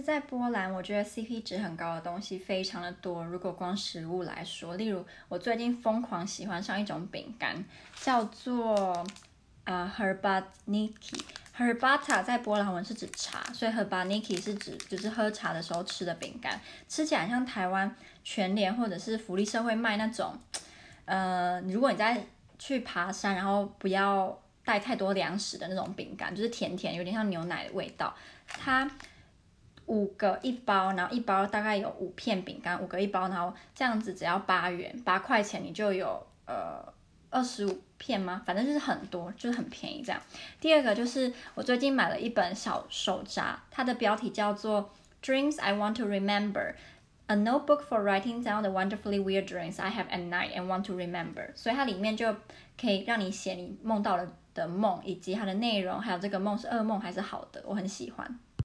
在波兰，我觉得 CP 值很高的东西非常的多。如果光食物来说，例如我最近疯狂喜欢上一种饼干，叫做啊 herbatniki。Herbata 在波兰文是指茶，所以 herbatniki 是指就是喝茶的时候吃的饼干，吃起来像台湾全联或者是福利社会卖那种。呃，如果你在去爬山，然后不要带太多粮食的那种饼干，就是甜甜，有点像牛奶的味道，它。五个一包，然后一包大概有五片饼干，五个一包，然后这样子只要八元，八块钱你就有呃二十五片吗？反正就是很多，就是很便宜这样。第二个就是我最近买了一本小手札，它的标题叫做《Dreams I Want to Remember: A Notebook for Writing Down the Wonderfully Weird Dreams I Have at Night and Want to Remember》，所以它里面就可以让你写你梦到了的梦，以及它的内容，还有这个梦是噩梦还是好的，我很喜欢。